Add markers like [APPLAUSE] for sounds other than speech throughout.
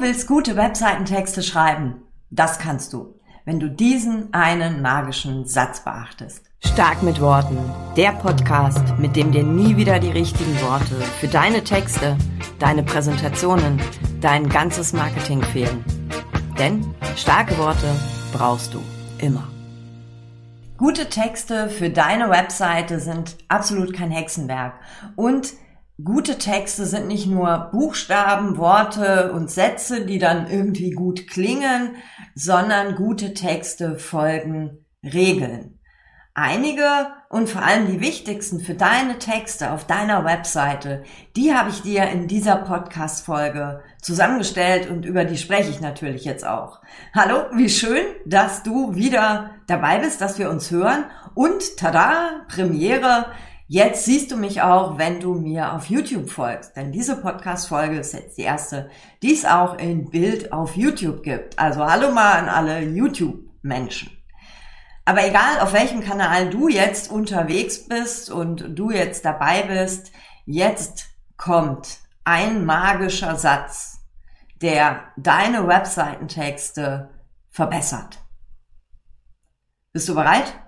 Du willst gute Webseitentexte schreiben. Das kannst du, wenn du diesen einen magischen Satz beachtest. Stark mit Worten. Der Podcast, mit dem dir nie wieder die richtigen Worte für deine Texte, deine Präsentationen, dein ganzes Marketing fehlen. Denn starke Worte brauchst du immer. Gute Texte für deine Webseite sind absolut kein Hexenwerk und Gute Texte sind nicht nur Buchstaben, Worte und Sätze, die dann irgendwie gut klingen, sondern gute Texte folgen Regeln. Einige und vor allem die wichtigsten für deine Texte auf deiner Webseite, die habe ich dir in dieser Podcast-Folge zusammengestellt und über die spreche ich natürlich jetzt auch. Hallo, wie schön, dass du wieder dabei bist, dass wir uns hören und tada, Premiere, Jetzt siehst du mich auch, wenn du mir auf YouTube folgst, denn diese Podcast-Folge ist jetzt die erste, die es auch in Bild auf YouTube gibt. Also hallo mal an alle YouTube-Menschen. Aber egal, auf welchem Kanal du jetzt unterwegs bist und du jetzt dabei bist, jetzt kommt ein magischer Satz, der deine Webseitentexte verbessert. Bist du bereit?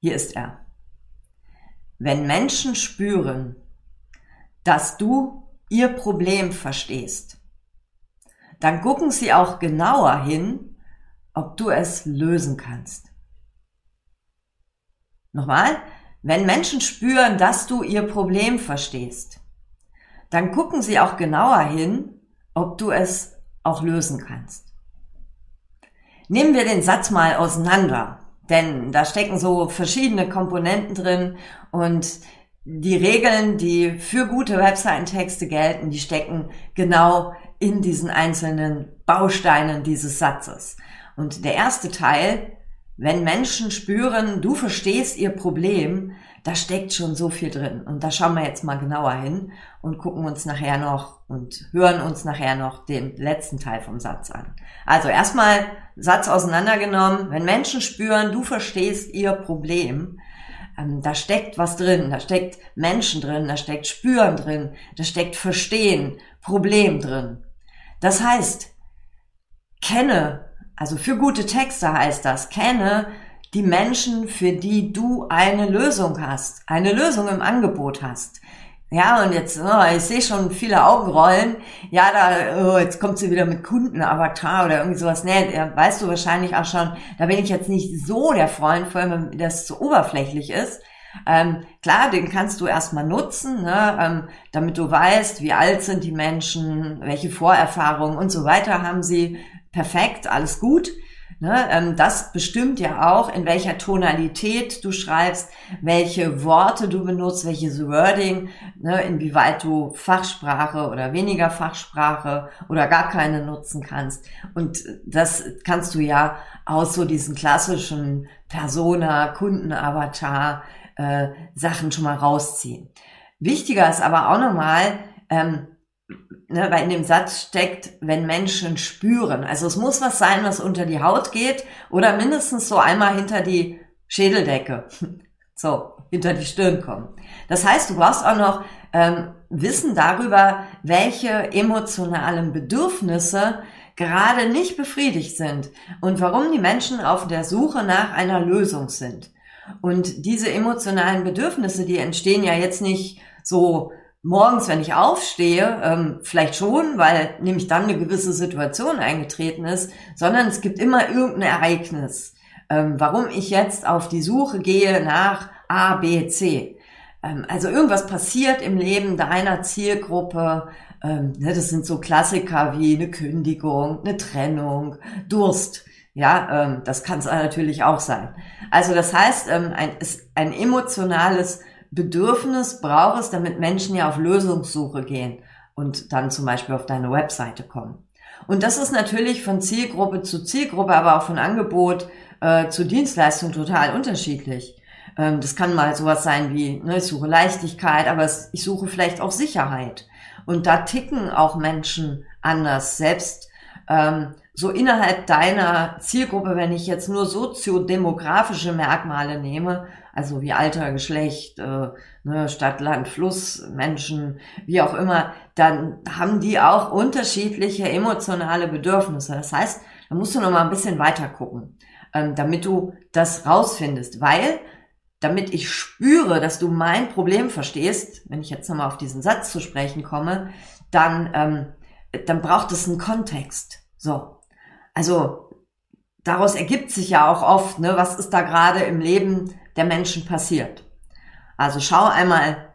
Hier ist er. Wenn Menschen spüren, dass du ihr Problem verstehst, dann gucken sie auch genauer hin, ob du es lösen kannst. Nochmal, wenn Menschen spüren, dass du ihr Problem verstehst, dann gucken sie auch genauer hin, ob du es auch lösen kannst. Nehmen wir den Satz mal auseinander. Denn da stecken so verschiedene Komponenten drin und die Regeln, die für gute Webseitentexte gelten, die stecken genau in diesen einzelnen Bausteinen dieses Satzes. Und der erste Teil, wenn Menschen spüren, du verstehst ihr Problem, da steckt schon so viel drin. Und da schauen wir jetzt mal genauer hin und gucken uns nachher noch und hören uns nachher noch den letzten Teil vom Satz an. Also erstmal Satz auseinandergenommen. Wenn Menschen spüren, du verstehst ihr Problem, ähm, da steckt was drin, da steckt Menschen drin, da steckt Spüren drin, da steckt Verstehen, Problem drin. Das heißt, kenne, also für gute Texte heißt das, kenne die Menschen, für die du eine Lösung hast, eine Lösung im Angebot hast. Ja, und jetzt, oh, ich sehe schon viele Augen rollen. Ja, da, oh, jetzt kommt sie wieder mit Kundenavatar oder irgendwie sowas. Nee, weißt du wahrscheinlich auch schon, da bin ich jetzt nicht so der Freund, vor allem wenn das zu oberflächlich ist. Ähm, klar, den kannst du erstmal nutzen, ne, ähm, damit du weißt, wie alt sind die Menschen, welche Vorerfahrungen und so weiter haben sie. Perfekt, alles gut. Ne, ähm, das bestimmt ja auch, in welcher Tonalität du schreibst, welche Worte du benutzt, welches Wording, ne, inwieweit du Fachsprache oder weniger Fachsprache oder gar keine nutzen kannst. Und das kannst du ja aus so diesen klassischen Persona, Kundenavatar äh, Sachen schon mal rausziehen. Wichtiger ist aber auch nochmal, ähm, ne, weil in dem Satz steckt, wenn Menschen spüren. Also es muss was sein, was unter die Haut geht oder mindestens so einmal hinter die Schädeldecke, [LAUGHS] so hinter die Stirn kommen. Das heißt, du brauchst auch noch ähm, Wissen darüber, welche emotionalen Bedürfnisse gerade nicht befriedigt sind und warum die Menschen auf der Suche nach einer Lösung sind. Und diese emotionalen Bedürfnisse, die entstehen ja jetzt nicht so morgens, wenn ich aufstehe, ähm, vielleicht schon, weil nämlich dann eine gewisse Situation eingetreten ist, sondern es gibt immer irgendein Ereignis, ähm, warum ich jetzt auf die Suche gehe nach A, B, C. Ähm, also irgendwas passiert im Leben deiner Zielgruppe. Ähm, ne, das sind so Klassiker wie eine Kündigung, eine Trennung, Durst. Ja, ähm, das kann es natürlich auch sein. Also das heißt, ähm, ein, ein emotionales Bedürfnis braucht es, damit Menschen ja auf Lösungssuche gehen und dann zum Beispiel auf deine Webseite kommen. Und das ist natürlich von Zielgruppe zu Zielgruppe, aber auch von Angebot äh, zu Dienstleistung total unterschiedlich. Ähm, das kann mal sowas sein wie, ne, ich suche Leichtigkeit, aber es, ich suche vielleicht auch Sicherheit. Und da ticken auch Menschen anders. Selbst ähm, so innerhalb deiner Zielgruppe, wenn ich jetzt nur soziodemografische Merkmale nehme, also wie Alter, Geschlecht, äh, ne, Stadt, Land, Fluss, Menschen, wie auch immer, dann haben die auch unterschiedliche emotionale Bedürfnisse. Das heißt, da musst du noch mal ein bisschen weiter gucken, ähm, damit du das rausfindest, weil damit ich spüre, dass du mein Problem verstehst, wenn ich jetzt nochmal auf diesen Satz zu sprechen komme, dann, ähm, dann braucht es einen Kontext. So. Also, daraus ergibt sich ja auch oft, ne, was ist da gerade im Leben der Menschen passiert. Also schau einmal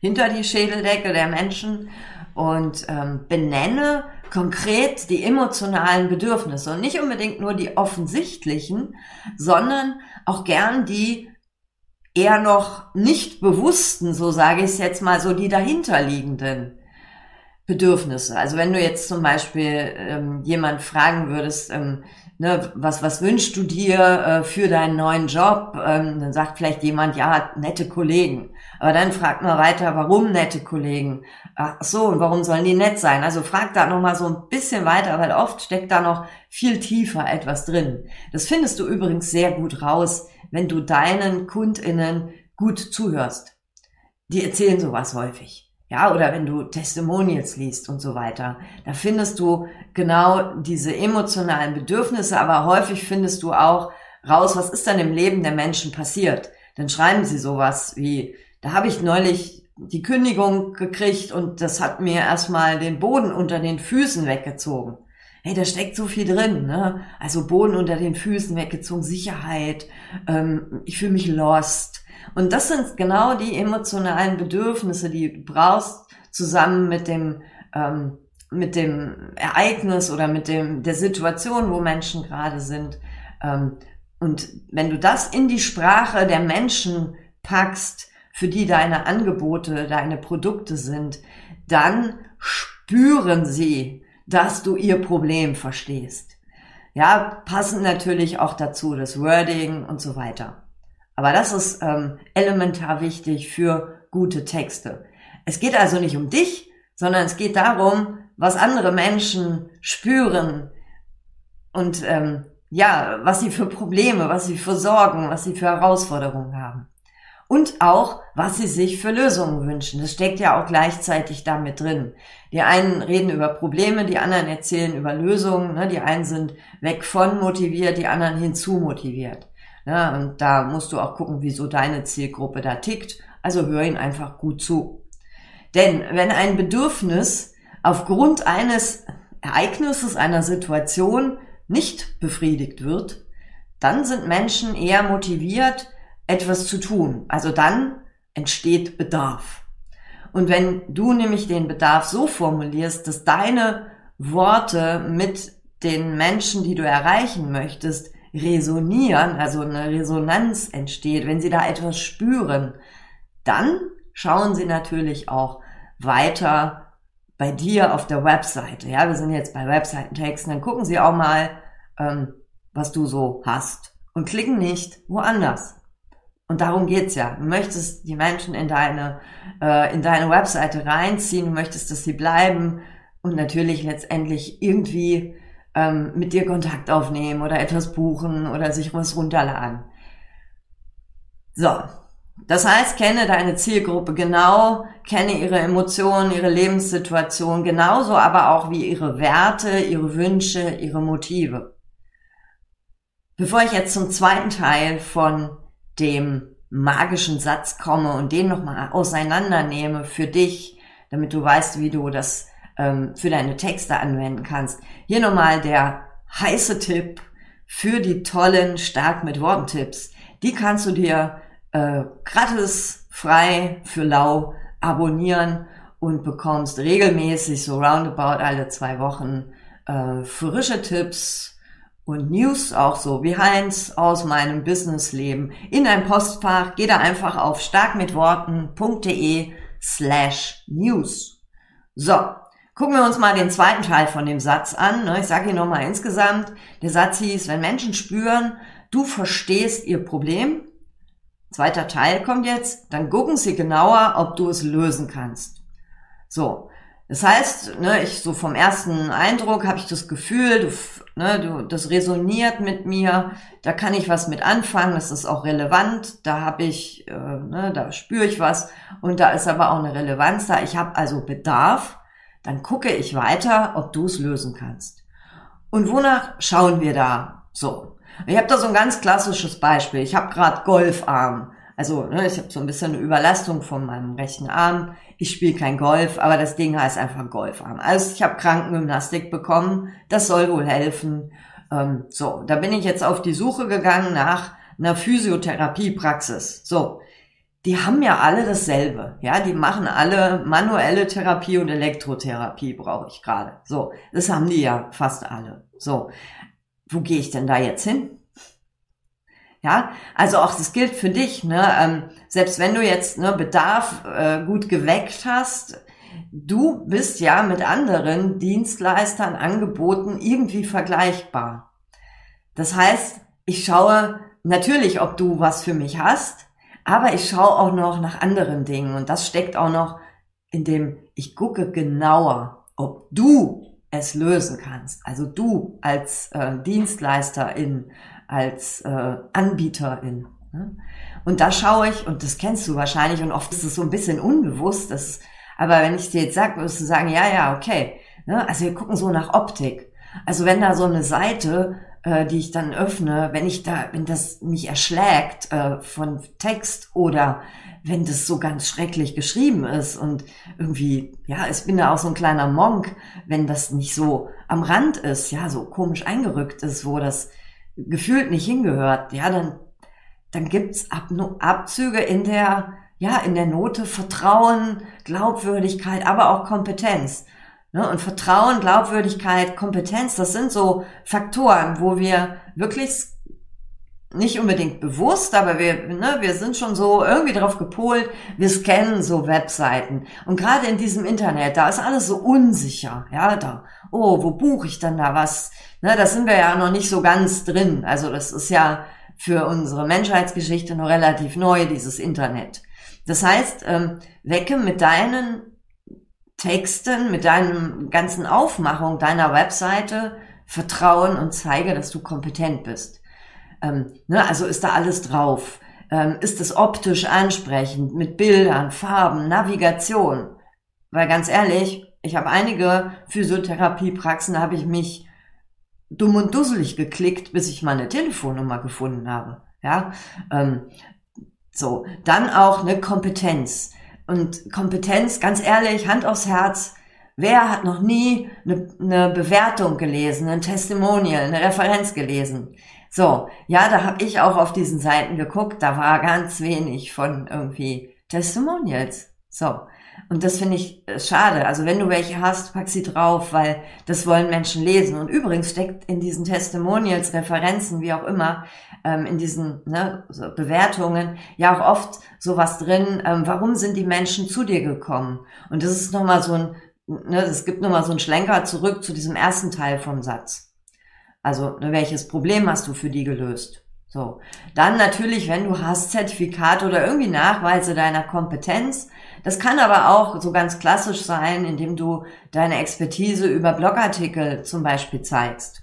hinter die Schädeldecke der Menschen und ähm, benenne konkret die emotionalen Bedürfnisse und nicht unbedingt nur die offensichtlichen, sondern auch gern die eher noch nicht bewussten, so sage ich es jetzt mal, so die dahinterliegenden Bedürfnisse. Also wenn du jetzt zum Beispiel ähm, jemand fragen würdest, ähm, ne, was, was wünschst du dir äh, für deinen neuen Job? Ähm, dann sagt vielleicht jemand, ja, nette Kollegen. Aber dann fragt man weiter, warum nette Kollegen? Ach so, und warum sollen die nett sein? Also fragt da nochmal so ein bisschen weiter, weil oft steckt da noch viel tiefer etwas drin. Das findest du übrigens sehr gut raus, wenn du deinen KundInnen gut zuhörst. Die erzählen sowas häufig. Ja, oder wenn du Testimonials liest und so weiter. Da findest du genau diese emotionalen Bedürfnisse, aber häufig findest du auch raus, was ist dann im Leben der Menschen passiert. Dann schreiben sie sowas wie, da habe ich neulich die Kündigung gekriegt und das hat mir erstmal den Boden unter den Füßen weggezogen. Hey, da steckt so viel drin, ne? Also Boden unter den Füßen weggezogen, Sicherheit, ähm, ich fühle mich lost. Und das sind genau die emotionalen Bedürfnisse, die du brauchst, zusammen mit dem, ähm, mit dem Ereignis oder mit dem, der Situation, wo Menschen gerade sind. Ähm, und wenn du das in die Sprache der Menschen packst, für die deine Angebote, deine Produkte sind, dann spüren sie, dass du ihr Problem verstehst. Ja, passend natürlich auch dazu das Wording und so weiter. Aber das ist ähm, elementar wichtig für gute Texte. Es geht also nicht um dich, sondern es geht darum, was andere Menschen spüren und ähm, ja, was sie für Probleme, was sie für Sorgen, was sie für Herausforderungen haben und auch, was sie sich für Lösungen wünschen. Das steckt ja auch gleichzeitig damit drin. Die einen reden über Probleme, die anderen erzählen über Lösungen. Ne? Die einen sind weg von motiviert, die anderen hinzu motiviert. Ne? Und da musst du auch gucken, wieso deine Zielgruppe da tickt. Also hör ihnen einfach gut zu. Denn wenn ein Bedürfnis aufgrund eines Ereignisses, einer Situation nicht befriedigt wird, dann sind Menschen eher motiviert, etwas zu tun. Also dann entsteht Bedarf. Und wenn du nämlich den Bedarf so formulierst, dass deine Worte mit den Menschen, die du erreichen möchtest, resonieren, also eine Resonanz entsteht, wenn sie da etwas spüren, dann schauen sie natürlich auch weiter bei dir auf der Webseite. Ja, wir sind jetzt bei Webseitentexten, dann gucken sie auch mal, ähm, was du so hast und klicken nicht woanders. Und darum geht's ja. Du möchtest die Menschen in deine, äh, in deine Webseite reinziehen, du möchtest, dass sie bleiben und natürlich letztendlich irgendwie ähm, mit dir Kontakt aufnehmen oder etwas buchen oder sich was runterladen. So. Das heißt, kenne deine Zielgruppe genau, kenne ihre Emotionen, ihre Lebenssituation genauso, aber auch wie ihre Werte, ihre Wünsche, ihre Motive. Bevor ich jetzt zum zweiten Teil von dem magischen Satz komme und den nochmal auseinandernehme für dich, damit du weißt, wie du das ähm, für deine Texte anwenden kannst. Hier nochmal der heiße Tipp für die tollen Stark mit Worten Tipps. Die kannst du dir äh, gratis frei für lau abonnieren und bekommst regelmäßig so roundabout alle zwei Wochen äh, frische Tipps und News auch so, Behinds aus meinem Businessleben in ein Postfach. Geh da einfach auf starkmitworten.de slash news. So, gucken wir uns mal den zweiten Teil von dem Satz an. Ne? Ich sage ihn nochmal insgesamt. Der Satz hieß, wenn Menschen spüren, du verstehst ihr Problem, zweiter Teil kommt jetzt, dann gucken sie genauer, ob du es lösen kannst. So, das heißt, ne, ich so vom ersten Eindruck habe ich das Gefühl, du ne, du, das resoniert mit mir, da kann ich was mit anfangen, das ist auch relevant, da habe ich, äh, ne, da spüre ich was und da ist aber auch eine Relevanz da. Ich habe also Bedarf, dann gucke ich weiter, ob du es lösen kannst. Und wonach schauen wir da? So, ich habe da so ein ganz klassisches Beispiel. Ich habe gerade Golfarm. Also ne, ich habe so ein bisschen eine Überlastung von meinem rechten Arm. Ich spiele kein Golf, aber das Ding heißt einfach Golfarm. Also ich habe Krankengymnastik bekommen. Das soll wohl helfen. Ähm, so, da bin ich jetzt auf die Suche gegangen nach einer Physiotherapiepraxis. So, die haben ja alle dasselbe. Ja, die machen alle manuelle Therapie und Elektrotherapie brauche ich gerade. So, das haben die ja fast alle. So, wo gehe ich denn da jetzt hin? Ja, also auch das gilt für dich. Ne? Ähm, selbst wenn du jetzt ne, Bedarf äh, gut geweckt hast, du bist ja mit anderen Dienstleistern, Angeboten irgendwie vergleichbar. Das heißt, ich schaue natürlich, ob du was für mich hast, aber ich schaue auch noch nach anderen Dingen und das steckt auch noch in dem, ich gucke genauer, ob du es lösen kannst. Also du als äh, Dienstleisterin, als äh, Anbieterin. Ne? Und da schaue ich, und das kennst du wahrscheinlich, und oft ist es so ein bisschen unbewusst, das, aber wenn ich dir jetzt sage, wirst du sagen, ja, ja, okay. Ne? Also wir gucken so nach Optik. Also wenn da so eine Seite, äh, die ich dann öffne, wenn ich da, wenn das mich erschlägt äh, von Text oder wenn das so ganz schrecklich geschrieben ist und irgendwie, ja, ich bin da auch so ein kleiner Monk, wenn das nicht so am Rand ist, ja, so komisch eingerückt ist, wo das gefühlt nicht hingehört, ja, dann, dann gibt's Ab Abzüge in der, ja, in der Note Vertrauen, Glaubwürdigkeit, aber auch Kompetenz. Ne? Und Vertrauen, Glaubwürdigkeit, Kompetenz, das sind so Faktoren, wo wir wirklich nicht unbedingt bewusst, aber wir, ne, wir sind schon so irgendwie darauf gepolt, wir scannen so Webseiten. Und gerade in diesem Internet, da ist alles so unsicher. Ja, da, oh, wo buche ich denn da was? Ne, da sind wir ja noch nicht so ganz drin. Also das ist ja für unsere Menschheitsgeschichte noch relativ neu, dieses Internet. Das heißt, ähm, wecke mit deinen Texten, mit deinem ganzen Aufmachung deiner Webseite Vertrauen und zeige, dass du kompetent bist. Ähm, ne, also ist da alles drauf. Ähm, ist es optisch ansprechend mit Bildern, Farben, Navigation? Weil ganz ehrlich, ich habe einige Physiotherapiepraxen, da habe ich mich dumm und dusselig geklickt, bis ich meine Telefonnummer gefunden habe. Ja, ähm, so dann auch eine Kompetenz und Kompetenz. Ganz ehrlich, Hand aufs Herz. Wer hat noch nie eine, eine Bewertung gelesen, ein Testimonial, eine Referenz gelesen? So, ja, da habe ich auch auf diesen Seiten geguckt, da war ganz wenig von irgendwie Testimonials. So. Und das finde ich äh, schade. Also wenn du welche hast, pack sie drauf, weil das wollen Menschen lesen. Und übrigens steckt in diesen Testimonials, Referenzen, wie auch immer, ähm, in diesen ne, so Bewertungen ja auch oft sowas drin, ähm, warum sind die Menschen zu dir gekommen? Und das ist nochmal so ein, ne, es gibt nochmal so einen Schlenker zurück zu diesem ersten Teil vom Satz. Also, ne, welches Problem hast du für die gelöst? So. Dann natürlich, wenn du hast Zertifikat oder irgendwie Nachweise deiner Kompetenz. Das kann aber auch so ganz klassisch sein, indem du deine Expertise über Blogartikel zum Beispiel zeigst.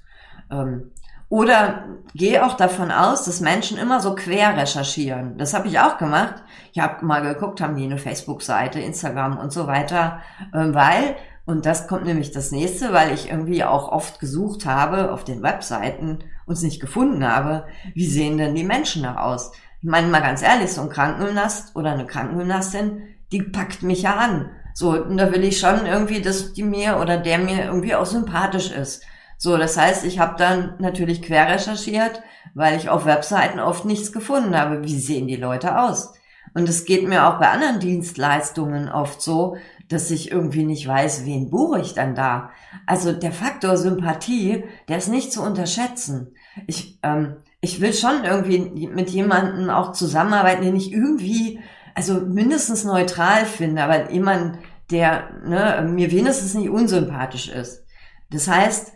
Ähm, oder geh auch davon aus, dass Menschen immer so quer recherchieren. Das habe ich auch gemacht. Ich habe mal geguckt, haben die eine Facebook-Seite, Instagram und so weiter, ähm, weil und das kommt nämlich das nächste, weil ich irgendwie auch oft gesucht habe auf den Webseiten und es nicht gefunden habe. Wie sehen denn die Menschen da aus? Ich meine mal ganz ehrlich, so ein Krankengymnast oder eine Krankengymnastin, die packt mich ja an. So, und da will ich schon irgendwie, dass die mir oder der mir irgendwie auch sympathisch ist. So, das heißt, ich habe dann natürlich quer recherchiert, weil ich auf Webseiten oft nichts gefunden habe. Wie sehen die Leute aus? Und es geht mir auch bei anderen Dienstleistungen oft so, dass ich irgendwie nicht weiß, wen buche ich dann da. Also der Faktor Sympathie, der ist nicht zu unterschätzen. Ich, ähm, ich will schon irgendwie mit jemandem auch zusammenarbeiten, den ich irgendwie, also mindestens neutral finde, aber jemand, der ne, mir wenigstens nicht unsympathisch ist. Das heißt,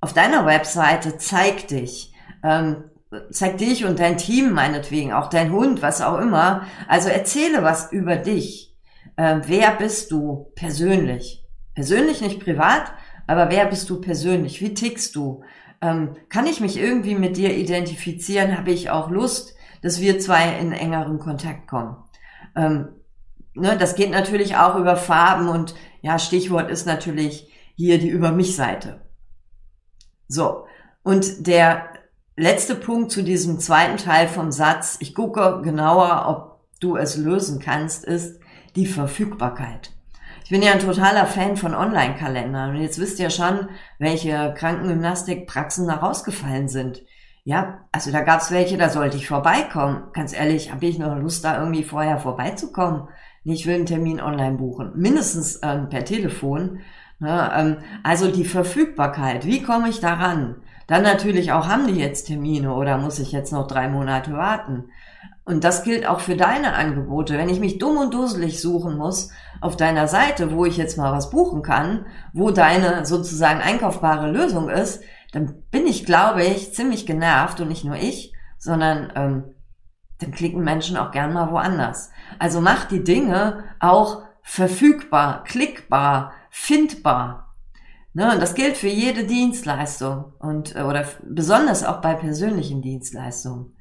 auf deiner Webseite zeig dich, ähm, zeig dich und dein Team meinetwegen, auch dein Hund, was auch immer. Also erzähle was über dich äh, wer bist du persönlich? Persönlich, nicht privat, aber wer bist du persönlich? Wie tickst du? Ähm, kann ich mich irgendwie mit dir identifizieren? Habe ich auch Lust, dass wir zwei in engeren Kontakt kommen? Ähm, ne, das geht natürlich auch über Farben und ja, Stichwort ist natürlich hier die Über mich Seite. So. Und der letzte Punkt zu diesem zweiten Teil vom Satz, ich gucke genauer, ob du es lösen kannst, ist die Verfügbarkeit. Ich bin ja ein totaler Fan von Online-Kalendern und jetzt wisst ihr schon, welche Krankengymnastikpraxen da rausgefallen sind. Ja, also da gab's welche, da sollte ich vorbeikommen. Ganz ehrlich, habe ich noch Lust, da irgendwie vorher vorbeizukommen? Ich will einen Termin online buchen, mindestens ähm, per Telefon. Ne, ähm, also die Verfügbarkeit, wie komme ich daran? Dann natürlich auch, haben die jetzt Termine oder muss ich jetzt noch drei Monate warten? Und das gilt auch für deine Angebote. Wenn ich mich dumm und dusselig suchen muss auf deiner Seite, wo ich jetzt mal was buchen kann, wo deine sozusagen einkaufbare Lösung ist, dann bin ich, glaube ich, ziemlich genervt und nicht nur ich, sondern ähm, dann klicken Menschen auch gern mal woanders. Also mach die Dinge auch verfügbar, klickbar, findbar. Ne, und das gilt für jede Dienstleistung und äh, oder besonders auch bei persönlichen Dienstleistungen.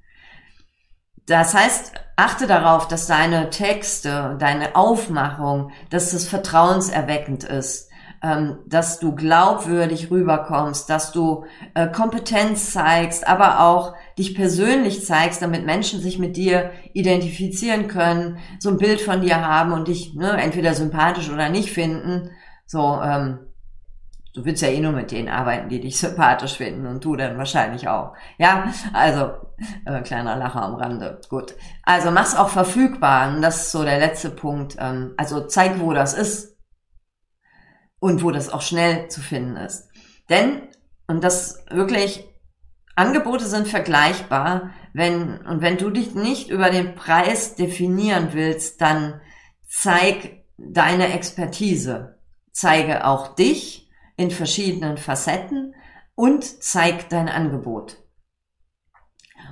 Das heißt, achte darauf, dass deine Texte, deine Aufmachung, dass es vertrauenserweckend ist, ähm, dass du glaubwürdig rüberkommst, dass du äh, Kompetenz zeigst, aber auch dich persönlich zeigst, damit Menschen sich mit dir identifizieren können, so ein Bild von dir haben und dich ne, entweder sympathisch oder nicht finden. So, ähm, du willst ja eh nur mit denen arbeiten, die dich sympathisch finden und du dann wahrscheinlich auch. Ja, also äh, kleiner Lacher am Rande. Gut. Also mach's auch verfügbar. Und das ist so der letzte Punkt. Ähm, also zeig, wo das ist und wo das auch schnell zu finden ist. Denn, und das wirklich, Angebote sind vergleichbar, wenn, und wenn du dich nicht über den Preis definieren willst, dann zeig deine Expertise. Zeige auch dich, in verschiedenen Facetten und zeig dein Angebot.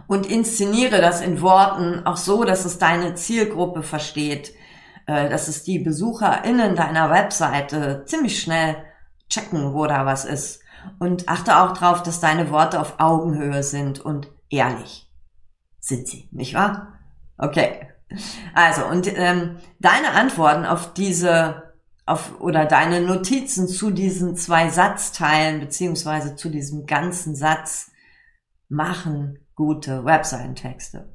Und inszeniere das in Worten auch so, dass es deine Zielgruppe versteht, äh, dass es die BesucherInnen deiner Webseite ziemlich schnell checken, wo da was ist. Und achte auch darauf, dass deine Worte auf Augenhöhe sind und ehrlich. Sind sie, nicht wahr? Okay. Also, und ähm, deine Antworten auf diese auf, oder deine Notizen zu diesen zwei Satzteilen beziehungsweise zu diesem ganzen Satz machen gute Webseitentexte.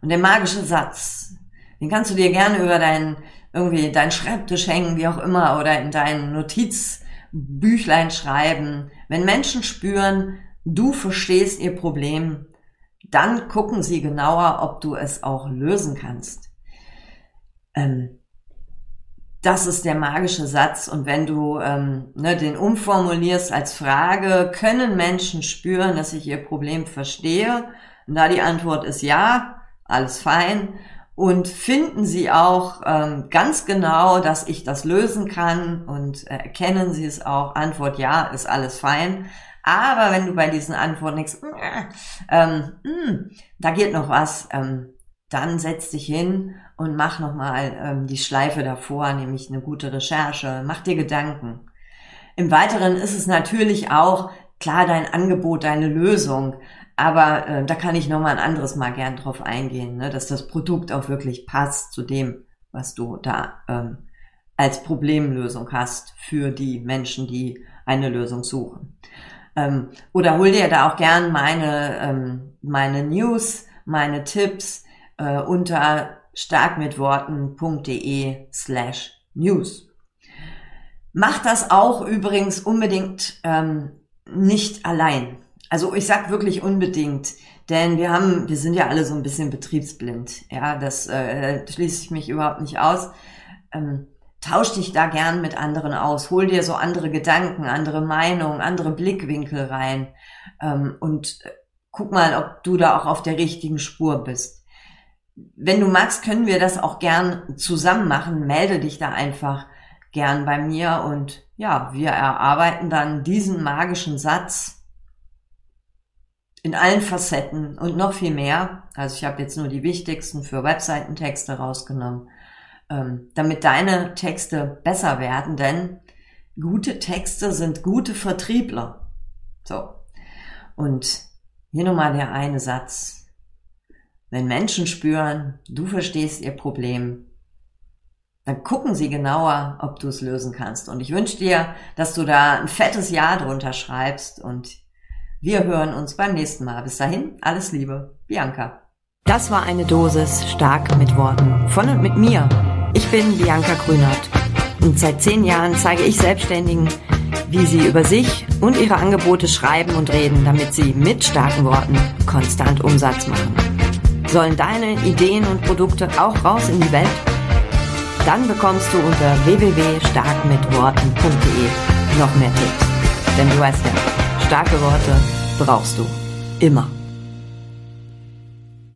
Und der magische Satz, den kannst du dir gerne über deinen, irgendwie deinen Schreibtisch hängen, wie auch immer, oder in dein Notizbüchlein schreiben. Wenn Menschen spüren, du verstehst ihr Problem, dann gucken sie genauer, ob du es auch lösen kannst. Ähm, das ist der magische Satz. Und wenn du ähm, ne, den umformulierst als Frage, können Menschen spüren, dass ich ihr Problem verstehe? Und da die Antwort ist ja, alles fein. Und finden sie auch ähm, ganz genau, dass ich das lösen kann und äh, erkennen sie es auch? Antwort ja, ist alles fein. Aber wenn du bei diesen Antworten nichts, äh, ähm, mh, hm, da geht noch was, ähm, dann setz dich hin und mach nochmal ähm, die Schleife davor, nämlich eine gute Recherche, mach dir Gedanken. Im Weiteren ist es natürlich auch klar dein Angebot, deine Lösung, aber äh, da kann ich nochmal ein anderes Mal gern drauf eingehen, ne, dass das Produkt auch wirklich passt zu dem, was du da ähm, als Problemlösung hast für die Menschen, die eine Lösung suchen. Ähm, oder hol dir da auch gern meine, ähm, meine News, meine Tipps, äh, unter starkmitworten.de slash news. Macht das auch übrigens unbedingt ähm, nicht allein. Also ich sag wirklich unbedingt, denn wir haben, wir sind ja alle so ein bisschen betriebsblind. Ja, das äh, schließe ich mich überhaupt nicht aus. Ähm, tausch dich da gern mit anderen aus, hol dir so andere Gedanken, andere Meinungen, andere Blickwinkel rein ähm, und äh, guck mal, ob du da auch auf der richtigen Spur bist wenn du magst, können wir das auch gern zusammen machen. Melde dich da einfach gern bei mir und ja, wir erarbeiten dann diesen magischen Satz in allen Facetten und noch viel mehr. Also ich habe jetzt nur die wichtigsten für Webseitentexte rausgenommen, ähm, damit deine Texte besser werden, denn gute Texte sind gute Vertriebler. So. Und hier nochmal der eine Satz. Wenn Menschen spüren, du verstehst ihr Problem, dann gucken sie genauer, ob du es lösen kannst. Und ich wünsche dir, dass du da ein fettes Ja drunter schreibst und wir hören uns beim nächsten Mal. Bis dahin, alles Liebe, Bianca. Das war eine Dosis stark mit Worten. Von und mit mir. Ich bin Bianca Grünert. Und seit zehn Jahren zeige ich Selbstständigen, wie sie über sich und ihre Angebote schreiben und reden, damit sie mit starken Worten konstant Umsatz machen. Sollen deine Ideen und Produkte auch raus in die Welt? Dann bekommst du unter www.starkmitworten.de noch mehr Tipps. Denn du weißt ja, starke Worte brauchst du immer.